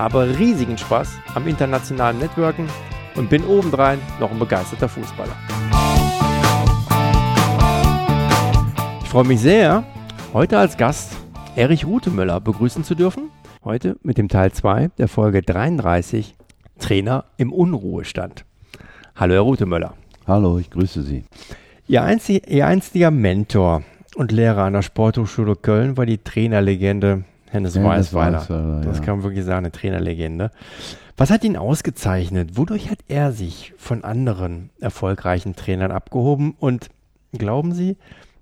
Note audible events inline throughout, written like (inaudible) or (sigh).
habe riesigen Spaß am internationalen Networken und bin obendrein noch ein begeisterter Fußballer. Ich freue mich sehr, heute als Gast Erich Rutemöller begrüßen zu dürfen. Heute mit dem Teil 2 der Folge 33 Trainer im Unruhestand. Hallo Herr Rutemöller. Hallo, ich grüße Sie. Ihr, einzig, Ihr einstiger Mentor und Lehrer an der Sporthochschule Köln war die Trainerlegende Hennes Weißweiler. Weißweiler, Das ja. kann man wirklich sagen, eine Trainerlegende. Was hat ihn ausgezeichnet? Wodurch hat er sich von anderen erfolgreichen Trainern abgehoben? Und glauben Sie,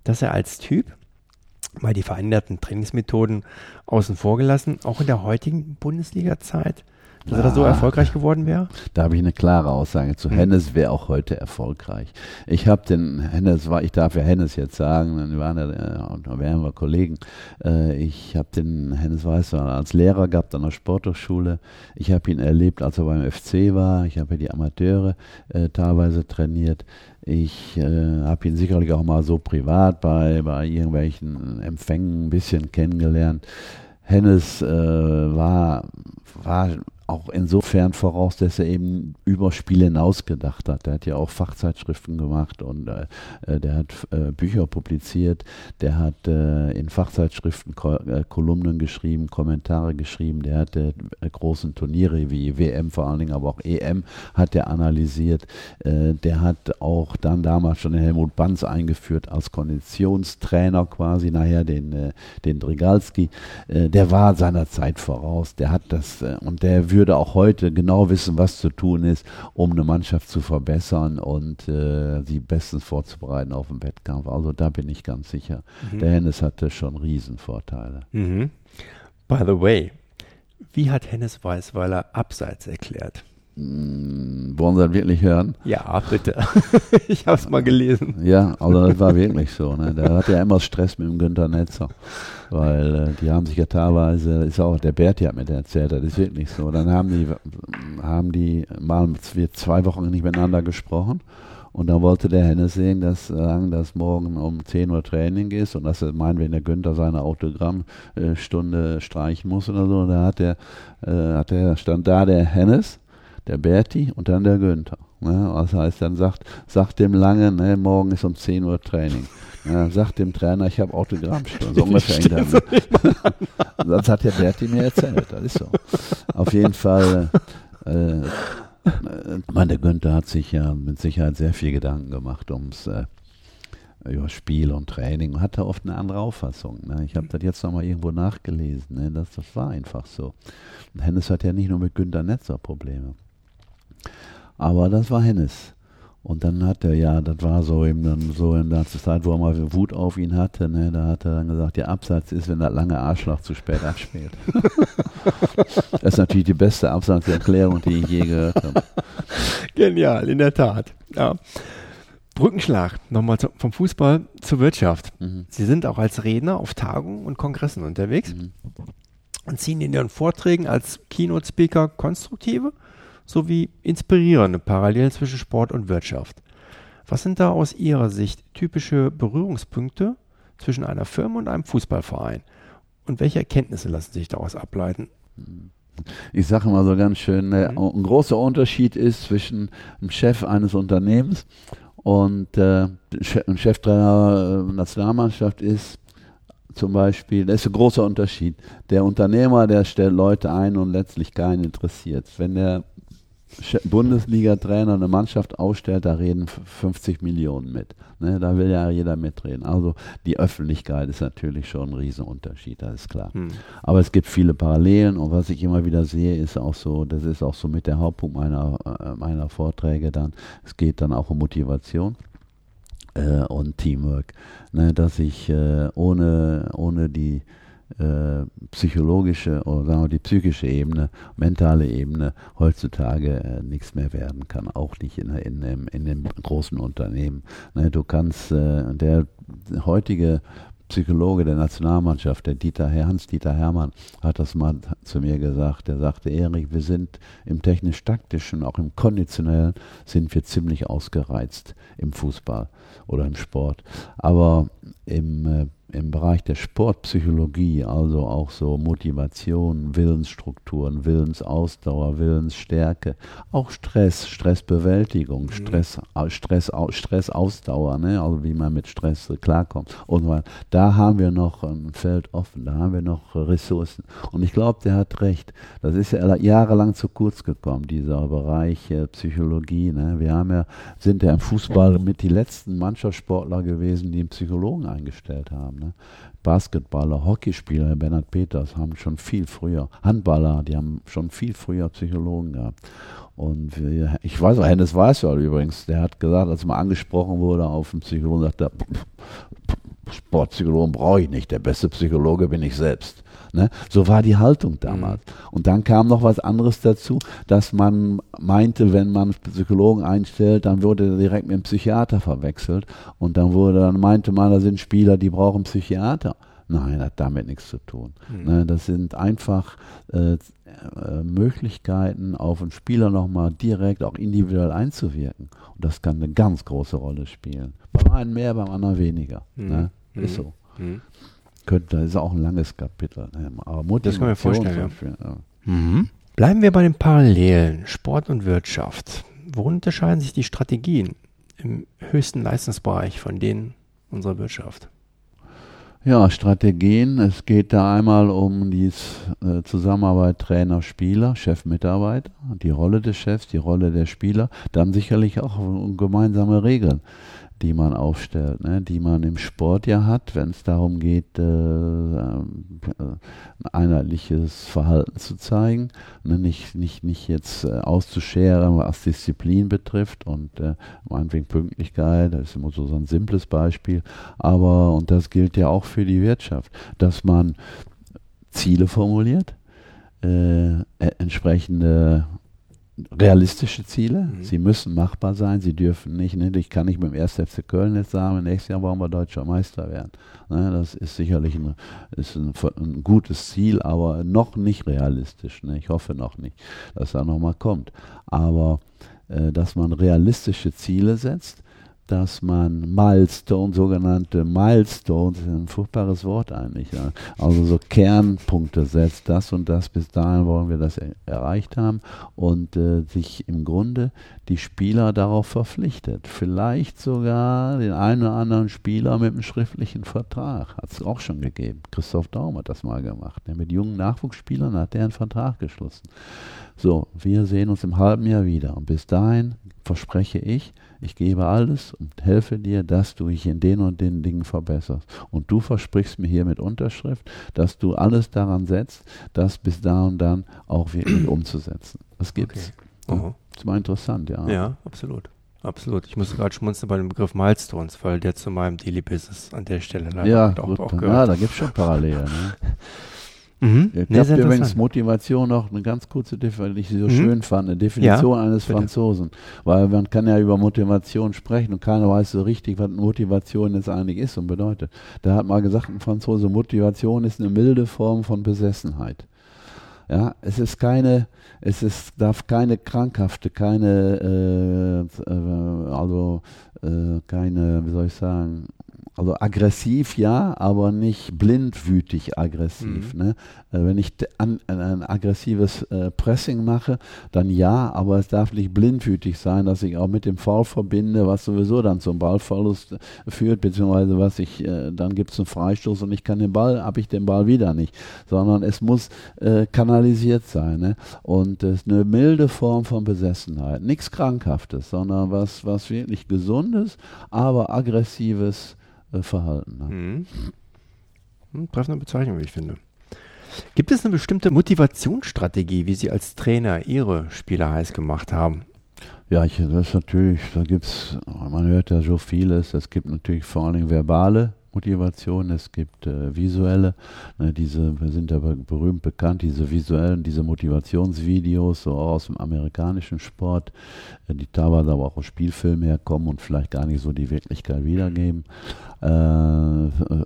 dass er als Typ, mal die veränderten Trainingsmethoden außen vor gelassen, auch in der heutigen Bundesliga-Zeit, dass er so erfolgreich geworden wäre? Da habe ich eine klare Aussage zu. Hennes wäre auch heute erfolgreich. Ich habe den Hennes, war, ich darf ja Hennes jetzt sagen, dann waren äh, da wären wir Kollegen. Äh, ich habe den Hennes Weißer als Lehrer gehabt an der Sporthochschule. Ich habe ihn erlebt, als er beim FC war. Ich habe ja die Amateure äh, teilweise trainiert. Ich äh, habe ihn sicherlich auch mal so privat bei, bei irgendwelchen Empfängen ein bisschen kennengelernt. Hennes äh, war, war auch insofern voraus, dass er eben über Spiel hinaus gedacht hat. Der hat ja auch Fachzeitschriften gemacht und äh, äh, der hat äh, Bücher publiziert, der hat äh, in Fachzeitschriften Ko äh, Kolumnen geschrieben, Kommentare geschrieben, der hat äh, großen Turniere wie WM vor allen Dingen, aber auch EM hat er analysiert. Der hat auch dann damals schon Helmut Banz eingeführt als Konditionstrainer quasi, nachher den, den Drigalski. Der war seiner Zeit voraus. Der hat das und der würde auch heute genau wissen, was zu tun ist, um eine Mannschaft zu verbessern und äh, sie bestens vorzubereiten auf den Wettkampf. Also da bin ich ganz sicher. Der Hennes hatte schon Riesenvorteile. Mhm. By the way, wie hat Hennes Weißweiler Abseits erklärt? Wollen Sie das wirklich hören? Ja, bitte. (laughs) ich habe es mal gelesen. Ja, also das war wirklich so. Ne? Der hat ja immer Stress mit dem Günter Netzer, weil äh, die haben sich ja teilweise, ist auch der Berti hat mir das erzählt, das ist wirklich so. Dann haben die, haben die mal wir zwei Wochen nicht miteinander gesprochen und dann wollte der Hennes sehen, dass, sagen, dass morgen um 10 Uhr Training ist und dass er meint, wenn der Günther seine Autogrammstunde streichen muss oder so, da hat der, äh, hat der, stand da der Hennes, der Berti und dann der Günther. Ne? Das heißt, dann sagt, sagt dem Lange, ne, morgen ist um 10 Uhr Training. Ja, sagt dem Trainer, ich habe Autogrammstunde. So (laughs) ungefähr. der- (laughs) das hat der Berti mir erzählt, das ist so. Auf jeden Fall, äh, äh, meine, der Günther hat sich ja mit Sicherheit sehr viel Gedanken gemacht ums äh, über Spiel und Training und hatte oft eine andere Auffassung. Ne? Ich habe das jetzt nochmal irgendwo nachgelesen. Ne? Das, das war einfach so. Und Hennes hat ja nicht nur mit Günter Netzer Probleme. Aber das war Hennes. Und dann hat er, ja, das war so eben dann so in der Zeit, wo er mal Wut auf ihn hatte, ne, da hat er dann gesagt, der Absatz ist, wenn das lange Arschloch zu spät abspielt. (laughs) das ist natürlich die beste Absatzerklärung, die ich je gehört habe. Genial, in der Tat. Ja. Brückenschlag, nochmal zu- vom Fußball zur Wirtschaft. Mhm. Sie sind auch als Redner auf Tagungen und Kongressen unterwegs Mhm. und ziehen in Ihren Vorträgen als Keynote-Speaker konstruktive sowie inspirierende Parallelen zwischen Sport und Wirtschaft. Was sind da aus Ihrer Sicht typische Berührungspunkte zwischen einer Firma und einem Fußballverein? Und welche Erkenntnisse lassen sich daraus ableiten? Ich sage immer so ganz schön, ne, Mhm. ein großer Unterschied ist zwischen einem Chef eines Unternehmens und äh, ein Cheftrainer äh, Nationalmannschaft ist zum Beispiel, das ist ein großer Unterschied. Der Unternehmer, der stellt Leute ein und letztlich keinen interessiert. Wenn der Bundesliga-Trainer eine Mannschaft ausstellt, da reden f- 50 Millionen mit. Ne, da will ja jeder mitreden. Also die Öffentlichkeit ist natürlich schon ein Riesenunterschied, das ist klar. Hm. Aber es gibt viele Parallelen und was ich immer wieder sehe, ist auch so, das ist auch so mit der Hauptpunkt meiner, äh, meiner Vorträge dann, es geht dann auch um Motivation äh, und Teamwork. Ne, dass ich äh, ohne, ohne die äh, psychologische oder sagen wir die psychische Ebene, mentale Ebene heutzutage äh, nichts mehr werden kann, auch nicht in, in, in, in dem großen Unternehmen. Ne, du kannst, äh, der heutige Psychologe der Nationalmannschaft, der Dieter Hans-Dieter Hermann, hat das mal zu mir gesagt. Er sagte, Erik, wir sind im technisch-taktischen, auch im konditionellen, sind wir ziemlich ausgereizt im Fußball oder im Sport. Aber im äh, im Bereich der Sportpsychologie, also auch so Motivation, Willensstrukturen, Willensausdauer, Willensstärke, auch Stress, Stressbewältigung, mhm. Stress, Stress, Stressausdauer, ne? also wie man mit Stress klarkommt. Und da haben wir noch ein Feld offen, da haben wir noch Ressourcen. Und ich glaube, der hat recht. Das ist ja jahrelang zu kurz gekommen, dieser Bereich äh, Psychologie. Ne? Wir haben ja, sind ja im Fußball mit die letzten Mannschaftssportler gewesen, die einen Psychologen eingestellt haben. Ne? Basketballer, Hockeyspieler, Bernhard Peters haben schon viel früher, Handballer, die haben schon viel früher Psychologen gehabt. Und wir, ich weiß auch, Hennes Weißwald übrigens, der hat gesagt, als mal angesprochen wurde auf einen Psychologen, sagt er, Sportpsychologen brauche ich nicht, der beste Psychologe bin ich selbst. Ne? So war die Haltung damals. Mhm. Und dann kam noch was anderes dazu, dass man meinte, wenn man Psychologen einstellt, dann wurde er direkt mit einem Psychiater verwechselt. Und dann wurde, dann meinte man, da sind Spieler, die brauchen Psychiater. Nein, hat damit nichts zu tun. Mhm. Ne? Das sind einfach äh, äh, Möglichkeiten, auf einen Spieler nochmal direkt, auch individuell einzuwirken. Und das kann eine ganz große Rolle spielen. Beim einen mehr, beim anderen weniger. Mhm. Ne? Ist so. Mhm könnte, das ist auch ein langes Kapitel. Ne? Aber Motivation das kann man mir vorstellen. Ja. Mhm. Bleiben wir bei den Parallelen Sport und Wirtschaft. Worin unterscheiden sich die Strategien im höchsten Leistungsbereich von denen unserer Wirtschaft? Ja, Strategien. Es geht da einmal um die äh, Zusammenarbeit Trainer-Spieler, Chef-Mitarbeiter, die Rolle des Chefs, die Rolle der Spieler. Dann sicherlich auch um gemeinsame Regeln die man aufstellt, ne, die man im Sport ja hat, wenn es darum geht, äh, äh, ein einheitliches Verhalten zu zeigen, ne, nicht, nicht, nicht jetzt äh, auszuscheren, was Disziplin betrifft und äh, meinetwegen Pünktlichkeit, das ist immer so, so ein simples Beispiel, aber, und das gilt ja auch für die Wirtschaft, dass man Ziele formuliert, äh, entsprechende realistische Ziele. Mhm. Sie müssen machbar sein. Sie dürfen nicht, ne, ich kann nicht mit dem 1. FC Köln jetzt sagen, nächstes Jahr wollen wir deutscher Meister werden. Ne, das ist sicherlich ein, ist ein, ein, gutes Ziel, aber noch nicht realistisch. Ne. Ich hoffe noch nicht, dass er nochmal kommt. Aber äh, dass man realistische Ziele setzt, dass man Milestone, sogenannte Milestones, ein furchtbares Wort eigentlich, ja. also so Kernpunkte setzt, das und das, bis dahin wollen wir das er erreicht haben und äh, sich im Grunde die Spieler darauf verpflichtet. Vielleicht sogar den einen oder anderen Spieler mit einem schriftlichen Vertrag, hat es auch schon gegeben. Christoph Daum hat das mal gemacht. Ja, mit jungen Nachwuchsspielern hat er einen Vertrag geschlossen. So, wir sehen uns im halben Jahr wieder und bis dahin verspreche ich, ich gebe alles und helfe dir, dass du dich in den und den Dingen verbesserst. Und du versprichst mir hier mit Unterschrift, dass du alles daran setzt, das bis da und dann auch wirklich (clears throat) umzusetzen. Das gibt's. Okay. Ja, das war interessant, ja. Ja, absolut. Absolut. Ich musste gerade schmunzeln bei dem Begriff Milestones, weil der zu meinem Daily Business an der Stelle leider ja, auch, gut, auch gehört. Ja, da gibt es schon Parallelen. Ne? (laughs) Mhm. Ich nee, habe übrigens Motivation noch eine ganz kurze Definition, die ich so mhm. schön fand, eine Definition ja, eines bitte. Franzosen. Weil man kann ja über Motivation sprechen und keiner weiß so richtig, was Motivation jetzt eigentlich ist und bedeutet. Da hat mal gesagt ein Franzose, Motivation ist eine milde Form von Besessenheit. Ja, es ist keine, es ist, darf keine krankhafte, keine, äh, äh, also äh, keine, wie soll ich sagen, also aggressiv ja, aber nicht blindwütig aggressiv. Mhm. Ne? Äh, wenn ich an, ein aggressives äh, Pressing mache, dann ja, aber es darf nicht blindwütig sein, dass ich auch mit dem Foul verbinde, was sowieso dann zum Ballverlust führt, beziehungsweise was ich, äh, dann gibt es einen Freistoß und ich kann den Ball, habe ich den Ball wieder nicht, sondern es muss äh, kanalisiert sein. Ne? Und es ist eine milde Form von Besessenheit, nichts Krankhaftes, sondern was, was wirklich Gesundes, aber aggressives äh, verhalten. Ne? Mhm. Hm, treffende Bezeichnung, wie ich finde. Gibt es eine bestimmte Motivationsstrategie, wie Sie als Trainer Ihre Spieler heiß gemacht haben? Ja, ich, das ist natürlich, da gibt es, man hört ja so vieles. Es gibt natürlich vor allem verbale Motivation, es gibt äh, visuelle, ne, diese, wir sind aber berühmt bekannt, diese visuellen, diese Motivationsvideos, so aus dem amerikanischen Sport, äh, die teilweise aber auch aus Spielfilmen herkommen und vielleicht gar nicht so die Wirklichkeit wiedergeben. Äh,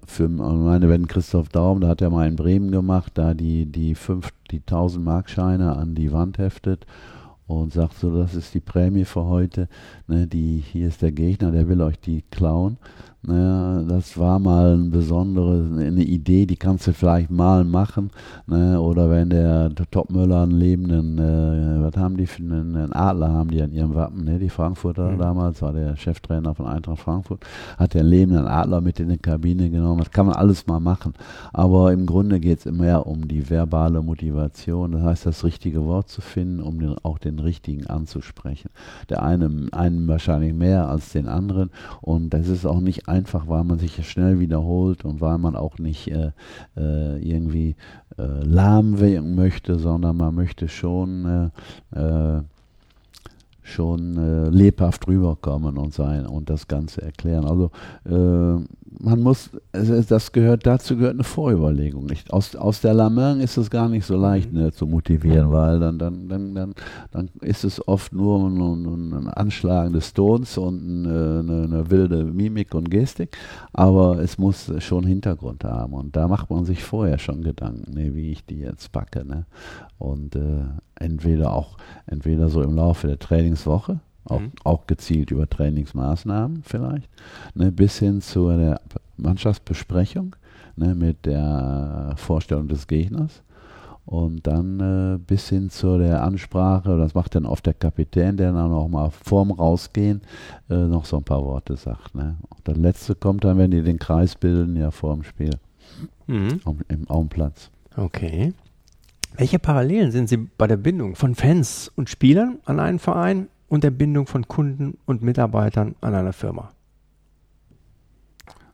für meine, wenn Christoph Daum, da hat er mal in Bremen gemacht, da die, die fünf, die 1000 Markscheine an die Wand heftet und sagt so, das ist die Prämie für heute, ne, die, hier ist der Gegner, der will euch die klauen. Naja, das war mal eine besondere eine Idee, die kannst du vielleicht mal machen. Ne? Oder wenn der Topmüller einen lebenden, äh, was haben die für einen, einen, Adler haben die an ihrem Wappen, ne? die Frankfurter mhm. damals, war der Cheftrainer von Eintracht Frankfurt, hat den lebenden Adler mit in die Kabine genommen. Das kann man alles mal machen. Aber im Grunde geht es immer um die verbale Motivation, das heißt, das richtige Wort zu finden, um den, auch den richtigen anzusprechen. Der eine, einen wahrscheinlich mehr als den anderen und das ist auch nicht einfach, weil man sich schnell wiederholt und weil man auch nicht äh, äh, irgendwie äh, lahm werden möchte, sondern man möchte schon äh, äh, schon äh, lebhaft rüberkommen und sein und das Ganze erklären. Also man muss, das gehört, dazu gehört eine Vorüberlegung. Nicht? Aus, aus der Lameng ist es gar nicht so leicht mhm. ne, zu motivieren, weil dann, dann, dann, dann, dann ist es oft nur ein, ein Anschlagen des Tons und eine, eine, wilde Mimik und Gestik, aber es muss schon Hintergrund haben und da macht man sich vorher schon Gedanken, ne, wie ich die jetzt packe. Ne? Und äh, entweder auch, entweder so im Laufe der Trainingswoche, auch, mhm. auch gezielt über Trainingsmaßnahmen vielleicht, ne, bis hin zu der Mannschaftsbesprechung ne, mit der Vorstellung des Gegners und dann äh, bis hin zu der Ansprache, das macht dann oft der Kapitän, der dann auch mal vorm Rausgehen äh, noch so ein paar Worte sagt. Ne. Und das letzte kommt dann, wenn die den Kreis bilden, ja vor dem Spiel mhm. im Augenplatz. Okay. Welche Parallelen sind Sie bei der Bindung von Fans und Spielern an einen Verein und der Bindung von Kunden und Mitarbeitern an einer Firma?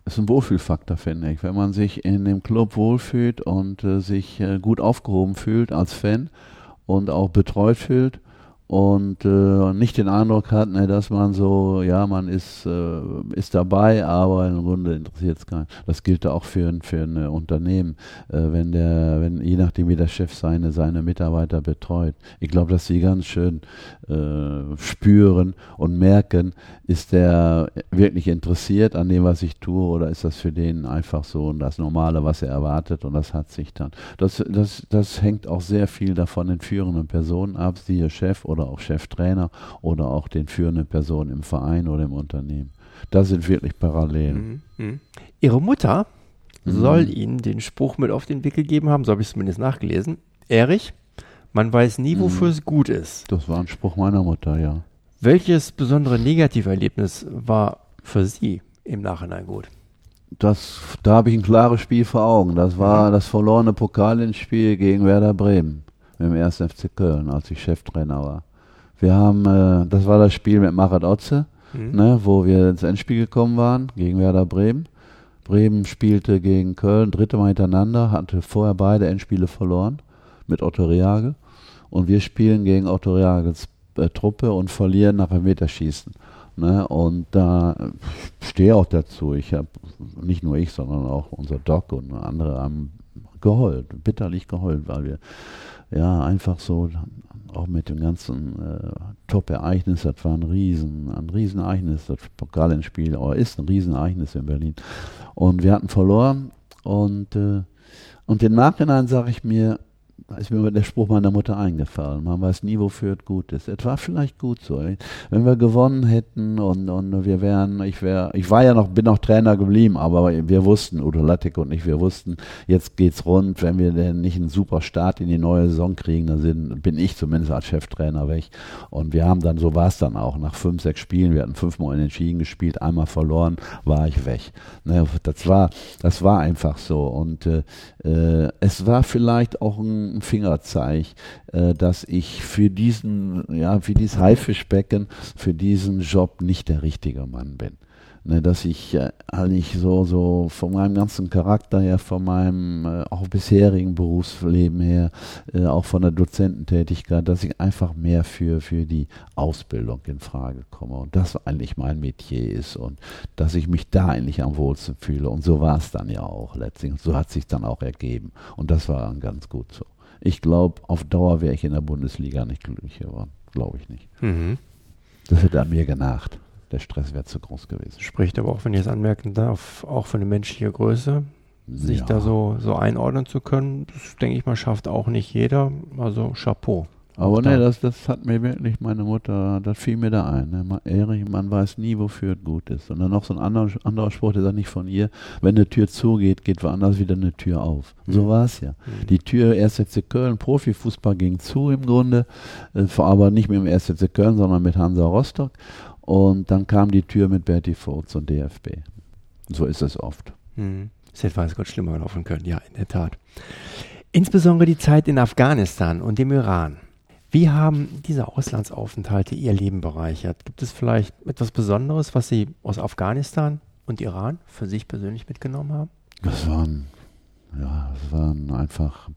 Das ist ein Wohlfühlfaktor, finde ich. Wenn man sich in dem Club wohlfühlt und äh, sich äh, gut aufgehoben fühlt als Fan und auch betreut fühlt, und äh, nicht den Eindruck hat, ne, dass man so, ja, man ist, äh, ist dabei, aber im Grunde interessiert es keinen. Das gilt auch für, für ein Unternehmen, äh, wenn der, wenn je nachdem wie der Chef seine, seine Mitarbeiter betreut. Ich glaube, dass sie ganz schön äh, spüren und merken, ist der wirklich interessiert an dem, was ich tue, oder ist das für den einfach so das Normale, was er erwartet und das hat sich dann. Das, das, das hängt auch sehr viel davon den führenden Personen ab, siehe Chef oder oder auch Cheftrainer oder auch den führenden Personen im Verein oder im Unternehmen. Das sind wirklich Parallelen. Mhm. mhm. Ihre Mutter mhm. soll Ihnen den Spruch mit auf den Weg gegeben haben, so habe ich es zumindest nachgelesen. Erich, man weiß nie, wofür mhm. es gut ist. Das war ein Spruch meiner Mutter, ja. Welches besondere Negativerlebnis war für Sie im Nachhinein gut? Das, da habe ich ein klares Spiel vor Augen. Das war mhm. das verlorene Pokalinspiel gegen Werder Bremen dem 1. FC Köln, als ich Cheftrainer war. Wir haben, äh, das war das Spiel mit Marat Otze, mhm. ne, wo wir ins Endspiel gekommen waren gegen Werder Bremen. Bremen spielte gegen Köln dritte Mal hintereinander, hatte vorher beide Endspiele verloren mit Otto Reage. Und wir spielen gegen Otto Reages äh, Truppe und verlieren nach einem Meterschießen. Ne? Und da äh, stehe auch dazu. Ich habe, nicht nur ich, sondern auch unser Doc und andere haben geheult, bitterlich geheult, weil wir ja einfach so auch mit dem ganzen äh, Top-Ereignis, das war ein Riesen, ein Riesenereignis, das Pokalendspiel, aber ist ein Riesenereignis in Berlin. Und wir hatten verloren und, äh, und im Nachhinein sage ich mir, da ist mir der Spruch meiner Mutter eingefallen. Man weiß nie, wofür es gut ist. Es war vielleicht gut so. Wenn wir gewonnen hätten und, und wir wären, ich wäre, ich war ja noch, bin noch Trainer geblieben, aber wir wussten, Udo Lattek und ich, wir wussten, jetzt geht's rund. Wenn wir denn nicht einen super Start in die neue Saison kriegen, dann sind, bin ich zumindest als Cheftrainer weg. Und wir haben dann, so war es dann auch, nach fünf, sechs Spielen, wir hatten fünfmal unentschieden gespielt, einmal verloren, war ich weg. Ne, das war, das war einfach so. Und äh, äh es war vielleicht auch ein ein Fingerzeig, äh, dass ich für diesen, ja, für dieses Haifischbecken, für diesen Job nicht der richtige Mann bin. Ne, dass ich äh, eigentlich so, so von meinem ganzen Charakter her, von meinem äh, auch bisherigen Berufsleben her, äh, auch von der Dozententätigkeit, dass ich einfach mehr für, für die Ausbildung in Frage komme und das eigentlich mein Metier ist und dass ich mich da eigentlich am wohlsten fühle. Und so war es dann ja auch letztlich. Und so hat sich dann auch ergeben. Und das war dann ganz gut so. Ich glaube, auf Dauer wäre ich in der Bundesliga nicht glücklich geworden. Glaube ich nicht. Mhm. Das hätte an mir genacht der Stress wäre zu groß gewesen. Spricht aber auch, wenn ich es anmerken darf, auch für eine menschliche Größe, sich ja. da so, so einordnen zu können. Das denke ich mal, schafft auch nicht jeder. Also Chapeau. Aber ne, das, das hat mir wirklich meine Mutter, das fiel mir da ein. Ne? Erich, man weiß nie, wofür es gut ist. Und dann noch so ein anderer, anderer Spruch, der sagt nicht von ihr, wenn eine Tür zugeht, geht woanders wieder eine Tür auf. Mhm. So war es ja. Mhm. Die Tür 1. FC Köln, Profifußball ging zu im Grunde, äh, aber nicht mit dem 1. FC Köln, sondern mit Hansa Rostock. Und dann kam die Tür mit Bertie Vogt und DFB. So ist es oft. Hm. Es hätte weiß Gott schlimmer laufen können, ja, in der Tat. Insbesondere die Zeit in Afghanistan und dem Iran. Wie haben diese Auslandsaufenthalte Ihr Leben bereichert? Gibt es vielleicht etwas Besonderes, was Sie aus Afghanistan und Iran für sich persönlich mitgenommen haben? Das waren, ja, das waren einfach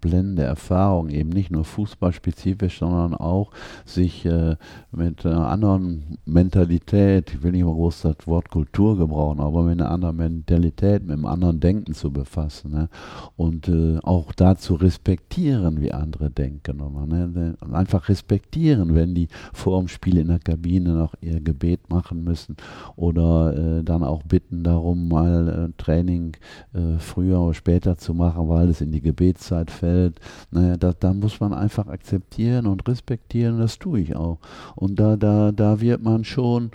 blendende Erfahrung, eben nicht nur fußballspezifisch, sondern auch sich äh, mit einer anderen Mentalität, ich will nicht mal groß das Wort Kultur gebrauchen, aber mit einer anderen Mentalität, mit einem anderen Denken zu befassen. Ne? Und äh, auch da zu respektieren, wie andere denken. Ne? Einfach respektieren, wenn die vor dem Spiel in der Kabine noch ihr Gebet machen müssen oder äh, dann auch bitten darum, mal äh, Training äh, früher oder später zu machen, weil es in die Gebetszeit fällt, naja, da, da muss man einfach akzeptieren und respektieren, das tue ich auch. Und da, da, da wird man schon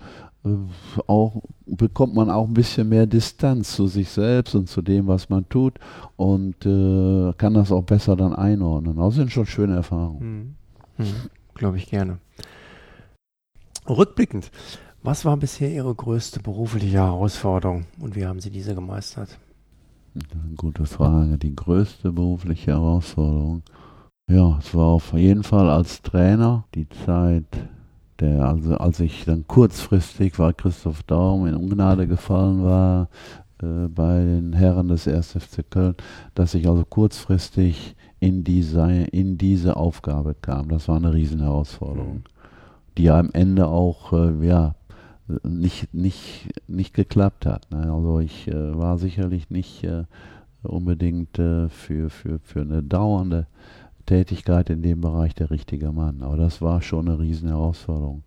äh, auch bekommt man auch ein bisschen mehr Distanz zu sich selbst und zu dem, was man tut und äh, kann das auch besser dann einordnen. Das sind schon schöne Erfahrungen. Hm. Hm. Glaube ich gerne. Rückblickend, was war bisher Ihre größte berufliche Herausforderung und wie haben Sie diese gemeistert? Gute Frage. Die größte berufliche Herausforderung. Ja, es war auf jeden Fall als Trainer die Zeit, der, also als ich dann kurzfristig, weil Christoph Daum in Ungnade gefallen war, äh, bei den Herren des 1. FC Köln, dass ich also kurzfristig in diese, in diese Aufgabe kam. Das war eine Riesenherausforderung, die am Ende auch, äh, ja, nicht, nicht, nicht geklappt hat. Ne? Also ich äh, war sicherlich nicht äh, unbedingt äh, für, für, für eine dauernde Tätigkeit in dem Bereich der richtige Mann. Aber das war schon eine Riesenherausforderung.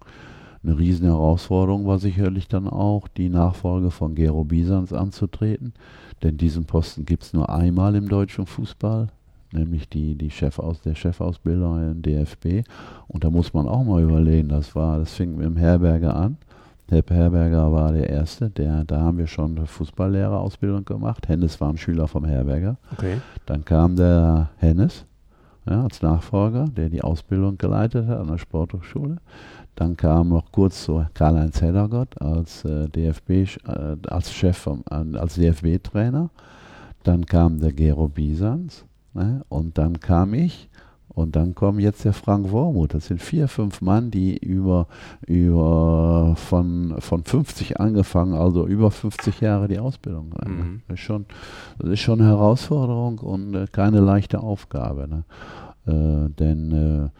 Eine Riesenherausforderung war sicherlich dann auch, die Nachfolge von Gero Bisans anzutreten. Denn diesen Posten gibt es nur einmal im deutschen Fußball nämlich die, die Chefaus, der Chefausbilder im DFB. Und da muss man auch mal überlegen, das war, das fing mit dem Herberger an. Herr Herberger war der Erste, der, da haben wir schon eine Fußballlehrerausbildung gemacht. Hennes war ein Schüler vom Herberger. Okay. Dann kam der Hennes ja, als Nachfolger, der die Ausbildung geleitet hat an der Sporthochschule. Dann kam noch kurz so Karl-Heinz Heddergott als äh, DFB, äh, als Chef, vom, äh, als DFB-Trainer. Dann kam der Gero Bisans ne? und dann kam ich und dann kommt jetzt der Frank Wormuth. Das sind vier, fünf Mann, die über, über von, von 50 angefangen, also über 50 Jahre die Ausbildung haben. Mhm. Das, ist schon, das ist schon eine Herausforderung und äh, keine leichte Aufgabe. Ne? Äh, denn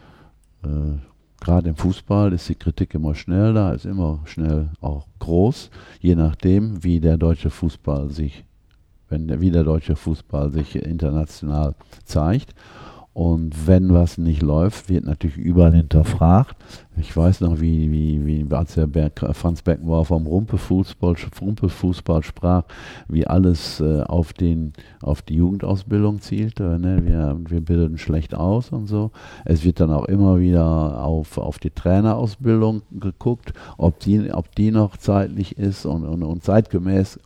äh, äh, gerade im Fußball ist die Kritik immer schnell da, ist immer schnell auch groß, je nachdem, wie der deutsche Fußball sich, wenn der, wie der deutsche Fußball sich international zeigt. Und wenn was nicht läuft, wird natürlich überall hinterfragt. Ich weiß noch, wie, wie, wie als der Berg, Franz Beckenbauer vom Rumpelfußball, Rumpelfußball sprach, wie alles äh, auf, den, auf die Jugendausbildung zielte. Ne? Wir, wir bildeten schlecht aus und so. Es wird dann auch immer wieder auf, auf die Trainerausbildung geguckt, ob die, ob die noch zeitlich ist und, und, und zeitgemäß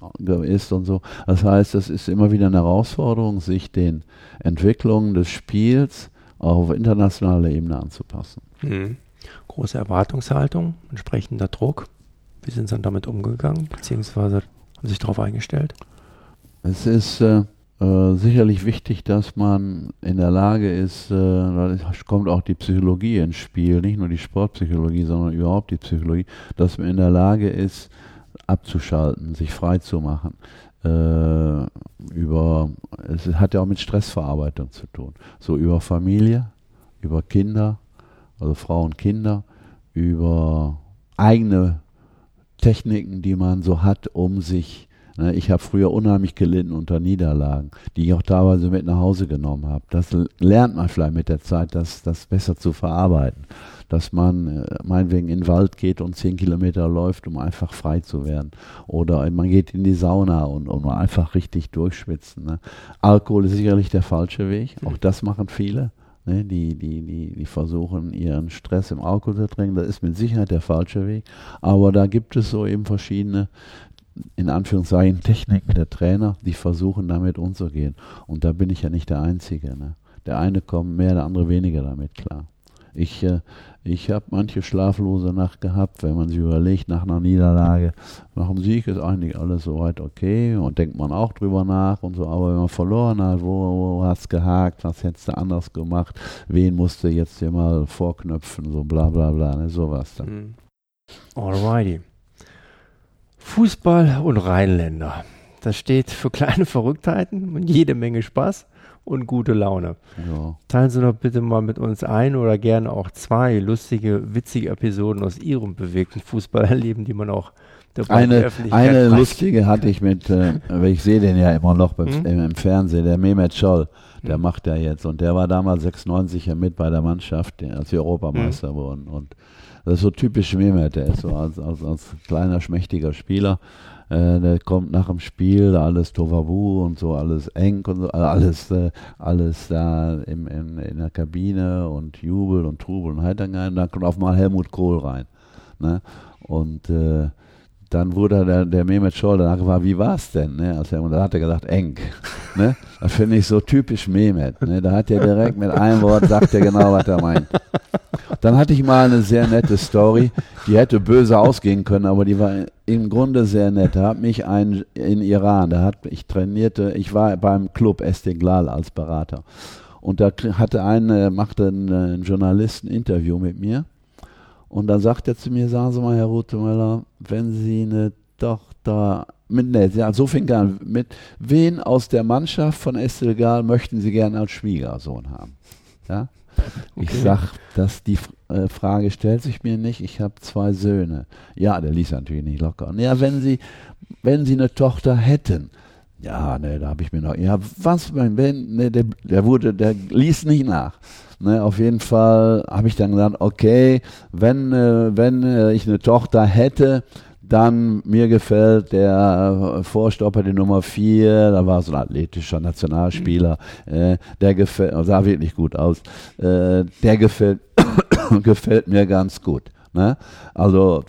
ist und so. Das heißt, es ist immer wieder eine Herausforderung, sich den Entwicklungen des Spiels auch auf internationaler Ebene anzupassen. Mhm große Erwartungshaltung, entsprechender Druck. Wie sind Sie dann damit umgegangen, beziehungsweise haben Sie sich darauf eingestellt? Es ist äh, äh, sicherlich wichtig, dass man in der Lage ist, äh, da kommt auch die Psychologie ins Spiel, nicht nur die Sportpsychologie, sondern überhaupt die Psychologie, dass man in der Lage ist, abzuschalten, sich frei zu machen. Äh, über, es hat ja auch mit Stressverarbeitung zu tun. So über Familie, über Kinder, also Frau und Kinder, über eigene Techniken, die man so hat, um sich Ne, ich habe früher unheimlich gelitten unter Niederlagen, die ich auch teilweise mit nach Hause genommen habe. Das lernt man vielleicht mit der Zeit, das, das besser zu verarbeiten. Dass man äh, meinetwegen in den Wald geht und zehn Kilometer läuft, um einfach frei zu werden. Oder man geht in die Sauna und, und einfach richtig durchschwitzen. Ne? Alkohol ist sicherlich der falsche Weg. Auch das machen viele. Ne, die, die, die, die versuchen, ihren Stress im Alkohol zu trinken. Das ist mit Sicherheit der falsche Weg. Aber da gibt es so eben verschiedene in Anführungszeichen Techniken der Trainer, die versuchen damit umzugehen. Und da bin ich ja nicht der Einzige. Ne? Der eine kommt mehr, der andere weniger damit klar. Ich, äh, ich habe manche schlaflose Nacht gehabt, wenn man sich überlegt, nach einer Niederlage, nach dem Sieg ist eigentlich alles soweit okay und denkt man auch drüber nach und so, aber wenn man verloren hat, wo, wo es gehakt, was hättest du anders gemacht, wen musst du jetzt hier mal vorknöpfen, so bla bla bla, ne, sowas dann. Mhm. Alrighty. Fußball und Rheinländer. Das steht für kleine (laughs) Verrücktheiten und jede Menge Spaß und gute Laune. Ja. Teilen Sie doch bitte mal mit uns ein oder gerne auch zwei lustige, witzige Episoden aus Ihrem bewegten Fußballerleben, die man auch eine, eine lustige hatte ich mit, äh, ich sehe den ja immer noch beim, hm? im, im, Fernsehen, der Mehmet Scholl, der hm. macht ja jetzt und der war damals 96 ja mit bei der Mannschaft, als wir Europameister hm. wurden und das ist so typisch Mehmet, der ist so als, als, als kleiner, schmächtiger Spieler. Äh, der kommt nach dem Spiel, alles Tovabu und so, alles eng und so, also alles, äh, alles da im, in, in der Kabine und Jubel und Trubel und Heitergein. Dann kommt auf mal Helmut Kohl rein. Ne? Und äh, dann wurde der, der Mehmet Scholl danach gefragt, wie war es denn? Ne? Also, und dann hat er gesagt, eng. (laughs) Ne? Das finde ich so typisch Mehmet. Ne? Da hat er direkt mit einem Wort, sagt er genau, was er meint. Dann hatte ich mal eine sehr nette Story, die hätte böse ausgehen können, aber die war im Grunde sehr nett. Da hat mich ein in Iran, da hat ich trainierte, ich war beim Club Estiglal als Berater. Und da hatte ein, machte ein, ein Journalist ein Interview mit mir. Und dann sagt er zu mir, sagen Sie mal, Herr Rutemöller, wenn Sie eine Tochter mit, ne, ja, so fing an, mit wen aus der Mannschaft von Estelgal möchten Sie gerne als Schwiegersohn haben? Ja? Okay. Ich sag, dass die äh, Frage stellt sich mir nicht. Ich habe zwei Söhne. Ja, der ließ natürlich nicht locker. Ja, wenn Sie, wenn Sie eine Tochter hätten. Ja, ne, da habe ich mir noch. Ja, was, wenn, ne, der, der wurde, der ließ nicht nach. Ne, auf jeden Fall habe ich dann gesagt, okay, wenn, äh, wenn äh, ich eine Tochter hätte, dann mir gefällt der Vorstopper, die Nummer 4, da war so ein athletischer Nationalspieler, mhm. äh, der gefällt, sah wirklich gut aus, äh, der gefällt, (coughs) gefällt mir ganz gut. Ne? Also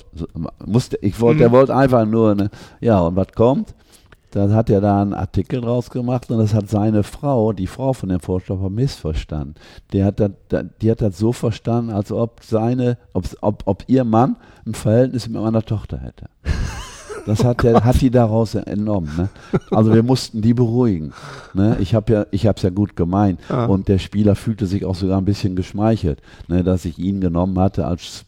musste, ich wollte, mhm. der wollte einfach nur, ne? ja, und was kommt? Da hat er da einen Artikel draus gemacht und das hat seine Frau, die Frau von dem Vorstopper, missverstanden. Die hat das, die hat das so verstanden, als ob seine, ob, ob, ob ihr Mann ein Verhältnis mit meiner Tochter hätte. Das hat, der, (laughs) hat die daraus entnommen. Ne? Also wir mussten die beruhigen. Ne? Ich habe ja, ich habe es ja gut gemeint ah. und der Spieler fühlte sich auch sogar ein bisschen geschmeichelt, ne, dass ich ihn genommen hatte als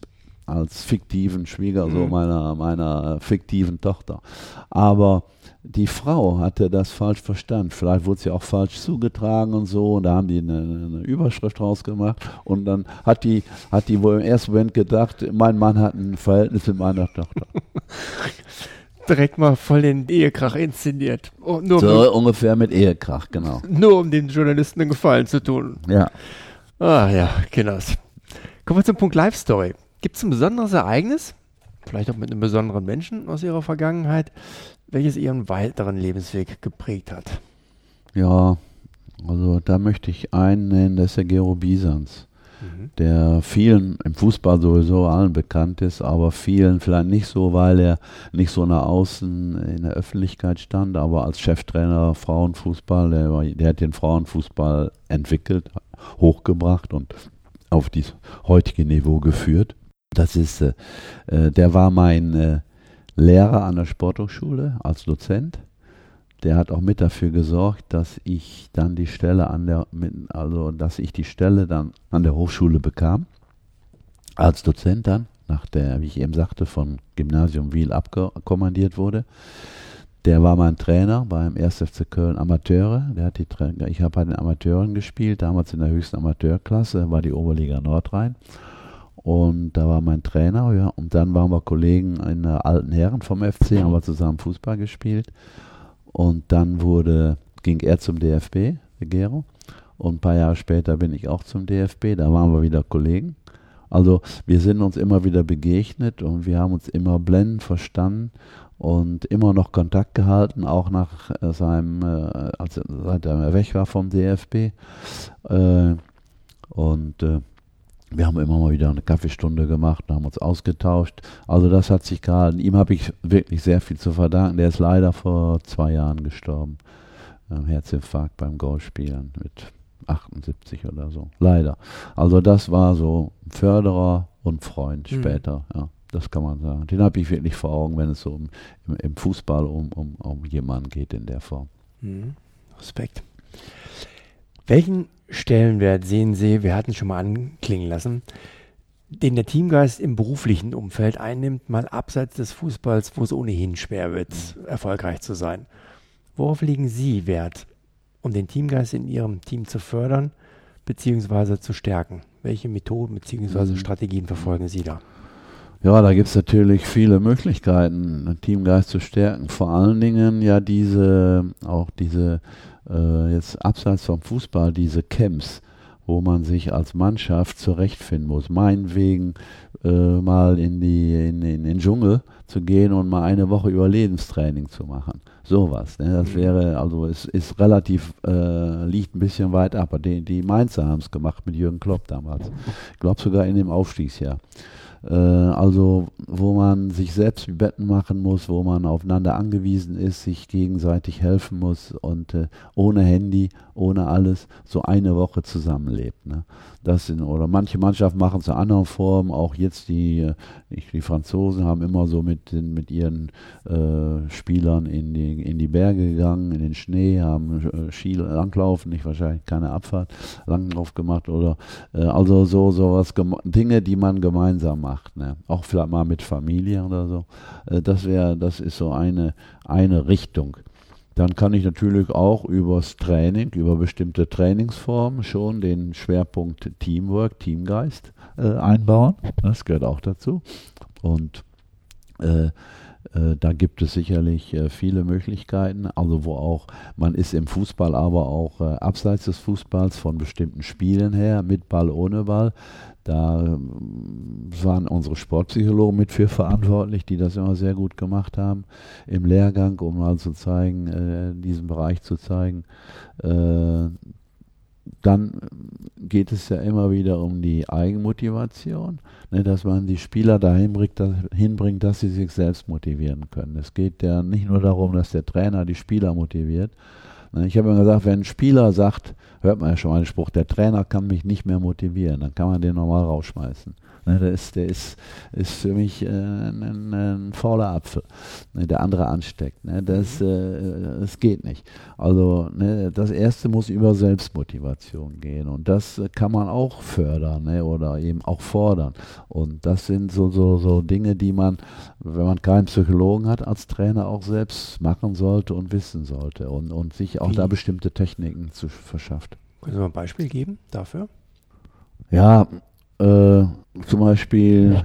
als fiktiven Schwiegersohn mhm. meiner meiner fiktiven Tochter. Aber die Frau hatte das falsch verstanden. Vielleicht wurde sie auch falsch zugetragen und so. Und da haben die eine, eine Überschrift rausgemacht. Und dann hat die, hat die wohl im ersten Moment gedacht, mein Mann hat ein Verhältnis mit meiner Tochter. (laughs) Direkt mal voll den Ehekrach inszeniert. Oh, so um, ungefähr mit Ehekrach, genau. Nur um den Journalisten einen Gefallen zu tun. Ja. Ah ja, genau. Kommen wir zum Punkt Live Story. Gibt es ein besonderes Ereignis, vielleicht auch mit einem besonderen Menschen aus Ihrer Vergangenheit, welches Ihren weiteren Lebensweg geprägt hat? Ja, also da möchte ich einen nennen, das ist der Gero Bisans, mhm. der vielen im Fußball sowieso allen bekannt ist, aber vielen vielleicht nicht so, weil er nicht so nach außen in der Öffentlichkeit stand, aber als Cheftrainer Frauenfußball, der, der hat den Frauenfußball entwickelt, hochgebracht und auf dieses heutige Niveau geführt. Das ist, äh, äh der war mein äh, Lehrer an der Sporthochschule als Dozent. Der hat auch mit dafür gesorgt, dass ich dann die Stelle an der, also dass ich die Stelle dann an der Hochschule bekam als Dozent dann nach der, wie ich eben sagte, von Gymnasium Wiel abkommandiert wurde. Der war mein Trainer beim 1. FC Köln Amateure. Der hat die ich habe bei den Amateuren gespielt, damals in der höchsten Amateurklasse, war die Oberliga Nordrhein. Und da war mein Trainer, ja. Und dann waren wir Kollegen in der alten Herren vom FC, haben wir zusammen Fußball gespielt. Und dann wurde, ging er zum DFB, der Gero. Und ein paar Jahre später bin ich auch zum DFB, da waren wir wieder Kollegen. Also wir sind uns immer wieder begegnet und wir haben uns immer blendend verstanden und immer noch Kontakt gehalten, auch nach äh, seinem, äh, als, seit er weg war vom DFB. Äh, und äh, wir haben immer mal wieder eine Kaffeestunde gemacht, haben uns ausgetauscht. Also das hat sich gehalten. Ihm habe ich wirklich sehr viel zu verdanken. Der ist leider vor zwei Jahren gestorben. Ähm, Herzinfarkt beim Golfspielen mit 78 oder so. Leider. Also das war so Förderer und Freund mhm. später. Ja, das kann man sagen. Den habe ich wirklich vor Augen, wenn es so im, im, im Fußball um, um, um jemanden geht in der Form. Mhm. Respekt. Welchen Stellenwert sehen Sie, wir hatten es schon mal anklingen lassen, den der Teamgeist im beruflichen Umfeld einnimmt, mal abseits des Fußballs, wo es ohnehin schwer wird, mhm. erfolgreich zu sein? Worauf legen Sie Wert, um den Teamgeist in Ihrem Team zu fördern bzw. zu stärken? Welche Methoden bzw. Mhm. Strategien verfolgen Sie da? Ja, da gibt es natürlich viele Möglichkeiten, einen Teamgeist zu stärken. Vor allen Dingen ja diese, auch diese äh, jetzt abseits vom Fußball diese Camps, wo man sich als Mannschaft zurechtfinden muss. Meinetwegen äh, mal in, die, in, in, den Dschungel zu gehen und mal eine Woche Überlebenstraining zu machen. Sowas. Ne? Das mhm. wäre, also es ist relativ, äh, liegt ein bisschen weit ab. Aber die, die Mainzer haben es gemacht mit Jürgen Klopp damals. Ich glaube sogar in dem Aufstiegsjahr. Äh, also wo man sich selbst die Betten machen muss, wo man aufeinander angewiesen ist, sich gegenseitig helfen muss und äh, ohne Handy, ohne alles, so eine Woche zusammenlebt. Ne? Das sind, oder manche Mannschaften machen es in anderen Formen, auch jetzt die, äh, die Franzosen haben immer so mit, den, mit ihren äh, Spielern in die, in die Berge gegangen, in den Schnee, haben äh, Ski langlaufen, nicht wahrscheinlich keine Abfahrt, Langlauf gemacht oder äh, also so sowas, Dinge, die man gemeinsam macht, ne? auch vielleicht mal mit Familie oder so. Äh, das wäre, das ist so eine, eine Richtung dann kann ich natürlich auch übers Training, über bestimmte Trainingsformen schon den Schwerpunkt Teamwork, Teamgeist äh, einbauen. Das gehört auch dazu. Und äh, da gibt es sicherlich äh, viele Möglichkeiten, also wo auch, man ist im Fußball aber auch äh, abseits des Fußballs von bestimmten Spielen her, mit Ball, ohne Ball, da ähm, waren unsere Sportpsychologen mit für verantwortlich, die das immer sehr gut gemacht haben im Lehrgang, um mal zu zeigen, äh, diesen Bereich zu zeigen. Äh, dann geht es ja immer wieder um die Eigenmotivation, ne, dass man die Spieler dahin bringt, dahin bringt, dass sie sich selbst motivieren können. Es geht ja nicht nur darum, dass der Trainer die Spieler motiviert. Ne, ich habe immer gesagt, wenn ein Spieler sagt, hört man ja schon mal den Spruch, der Trainer kann mich nicht mehr motivieren, dann kann man den nochmal rausschmeißen. Ne, der ist, der ist, ist für mich äh, ein, ein, fauler Apfel, ne, der andere ansteckt. Ne, das, mhm. äh, das geht nicht. Also ne, das erste muss über Selbstmotivation gehen und das kann man auch fördern ne, oder eben auch fordern. Und das sind so, so, so Dinge, die man, wenn man keinen Psychologen hat, als Trainer auch selbst machen sollte und wissen sollte und, und sich auch Wie? da bestimmte Techniken zu verschafft. Können Sie mal ein Beispiel geben dafür? Ja, äh, zum Beispiel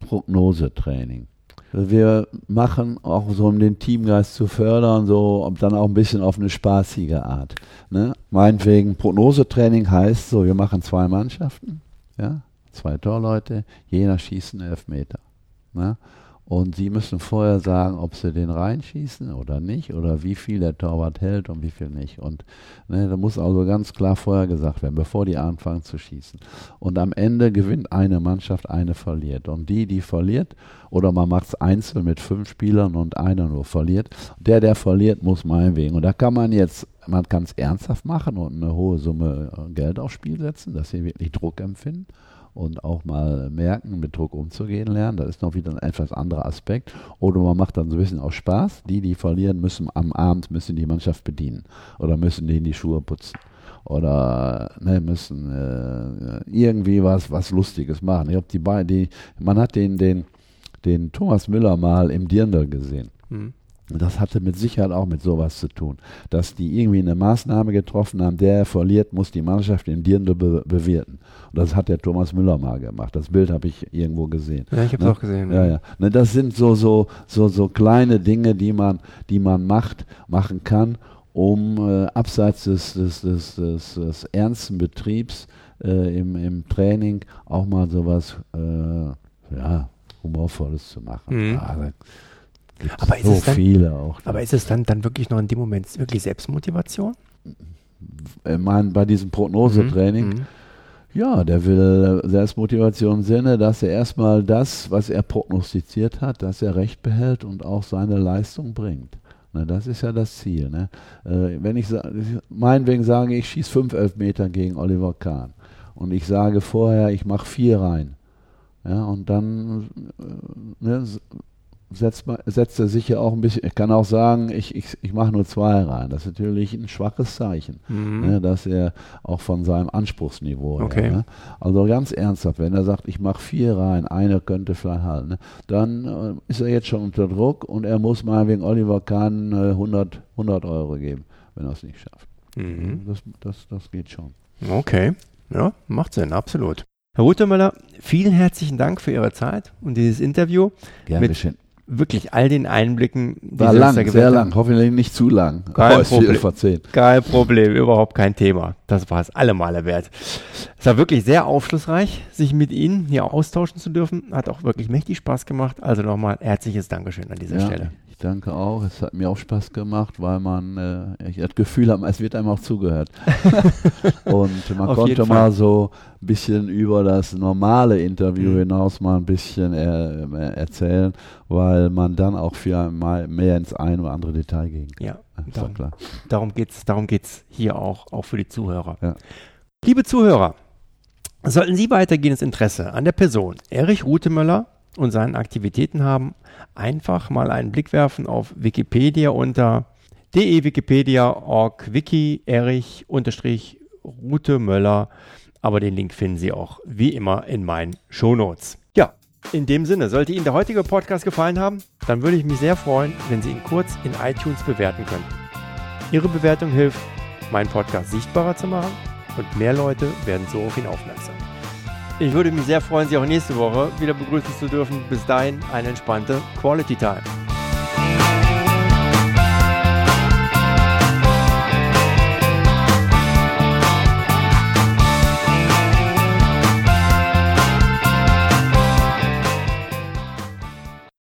Prognosetraining. Wir machen auch so, um den Teamgeist zu fördern, so dann auch ein bisschen auf eine spaßige Art. Ne? Meinetwegen Prognosetraining heißt so, wir machen zwei Mannschaften, ja, zwei Torleute, jener schießt einen Elfmeter. Ne? Und sie müssen vorher sagen, ob sie den reinschießen oder nicht, oder wie viel der Torwart hält und wie viel nicht. Und ne, da muss also ganz klar vorher gesagt werden, bevor die anfangen zu schießen. Und am Ende gewinnt eine Mannschaft, eine verliert. Und die, die verliert, oder man macht es einzeln mit fünf Spielern und einer nur verliert, der, der verliert, muss meinetwegen. Und da kann man jetzt, man kann es ernsthaft machen und eine hohe Summe Geld aufs Spiel setzen, dass sie wirklich Druck empfinden. Und auch mal merken, mit Druck umzugehen lernen. Das ist noch wieder ein etwas anderer Aspekt. Oder man macht dann so ein bisschen aus Spaß. Die, die verlieren, müssen am Abend müssen die Mannschaft bedienen oder müssen denen die Schuhe putzen oder ne, müssen äh, irgendwie was, was Lustiges machen. Ich die, die, man hat den, den, den Thomas Müller mal im Dirndl gesehen. Mhm. Das hatte mit Sicherheit auch mit sowas zu tun, dass die irgendwie eine Maßnahme getroffen haben, der verliert, muss die Mannschaft in Dirndl be bewirten. Und das hat der Thomas Müller mal gemacht. Das Bild habe ich irgendwo gesehen. Ja, ich habe es ne? auch gesehen. Ja, ja. Ne, das sind so, so, so, so kleine Dinge, die man, die man macht, machen kann, um äh, abseits des, des, des, des, des ernsten Betriebs äh, im, im Training auch mal sowas äh, ja, Humorvolles zu machen. Mhm. Also, aber ist so es dann, viele auch. Aber ist es dann, dann wirklich noch in dem Moment wirklich Selbstmotivation? Ich meine, bei diesem Prognosetraining, Mhm. ja, der will Selbstmotivation im Sinne, dass er erstmal das, was er prognostiziert hat, dass er recht behält und auch seine Leistung bringt. Ne, das ist ja das Ziel. Ne? Äh, wenn ich meinetwegen sage, ich schieße fünf Elfmeter gegen Oliver Kahn und ich sage vorher, ich mache vier rein. Ja, und dann äh, ne, setzt, setzt er sich ja auch ein bisschen, ich kann auch sagen, ich, ich, ich mache nur zwei rein. Das ist natürlich ein schwaches Zeichen, Mhm. ne, dass er auch von seinem Anspruchsniveau Okay. ne? Also ganz ernsthaft, wenn er sagt, ich mache vier rein, eine könnte vielleicht halten, ne? dann äh, ist er jetzt schon unter Druck und er muss mal wegen Oliver Kahn äh, 100, 100 Euro geben, wenn er es nicht schafft. Mhm. Das, das, das geht schon. Okay, ja, macht Sinn, absolut. Herr Rutemöller, vielen herzlichen Dank für Ihre Zeit und dieses Interview. Gerne Mit geschehen. Wirklich all den Einblicken, die War Sie uns lang, sehr lang, haben. hoffentlich nicht zu lang. Kein Oh, Problem. vor zehn. Kein Problem, überhaupt kein Thema. Das war es alle Male wert. Es war wirklich sehr aufschlussreich, sich mit Ihnen hier austauschen zu dürfen. Hat auch wirklich mächtig Spaß gemacht. Also nochmal herzliches Dankeschön an dieser Ja, Stelle. Danke auch. Es hat mir auch Spaß gemacht, weil man äh, ich das Gefühl hat, es wird einem auch zugehört. (laughs) Und man konnte mal so ein bisschen über das normale Interview Mhm. hinaus mal ein bisschen äh, äh, erzählen, weil man dann auch mal mehr ins ein oder andere Detail gehen kann. Ja, ist darum, klar. darum geht es darum geht's hier auch, auch für die Zuhörer. Ja. Liebe Zuhörer, sollten Sie weitergehendes Interesse an der Person Erich Rutemöller und seinen Aktivitäten haben, einfach mal einen Blick werfen auf Wikipedia unter de.wikipedia.org wiki Erich unterstrich Rutemöller. Aber den Link finden Sie auch wie immer in meinen Shownotes. Ja, in dem Sinne, sollte Ihnen der heutige Podcast gefallen haben, dann würde ich mich sehr freuen, wenn Sie ihn kurz in iTunes bewerten könnten. Ihre Bewertung hilft, meinen Podcast sichtbarer zu machen und mehr Leute werden so auf ihn aufmerksam. Ich würde mich sehr freuen, Sie auch nächste Woche wieder begrüßen zu dürfen. Bis dahin eine entspannte Quality Time.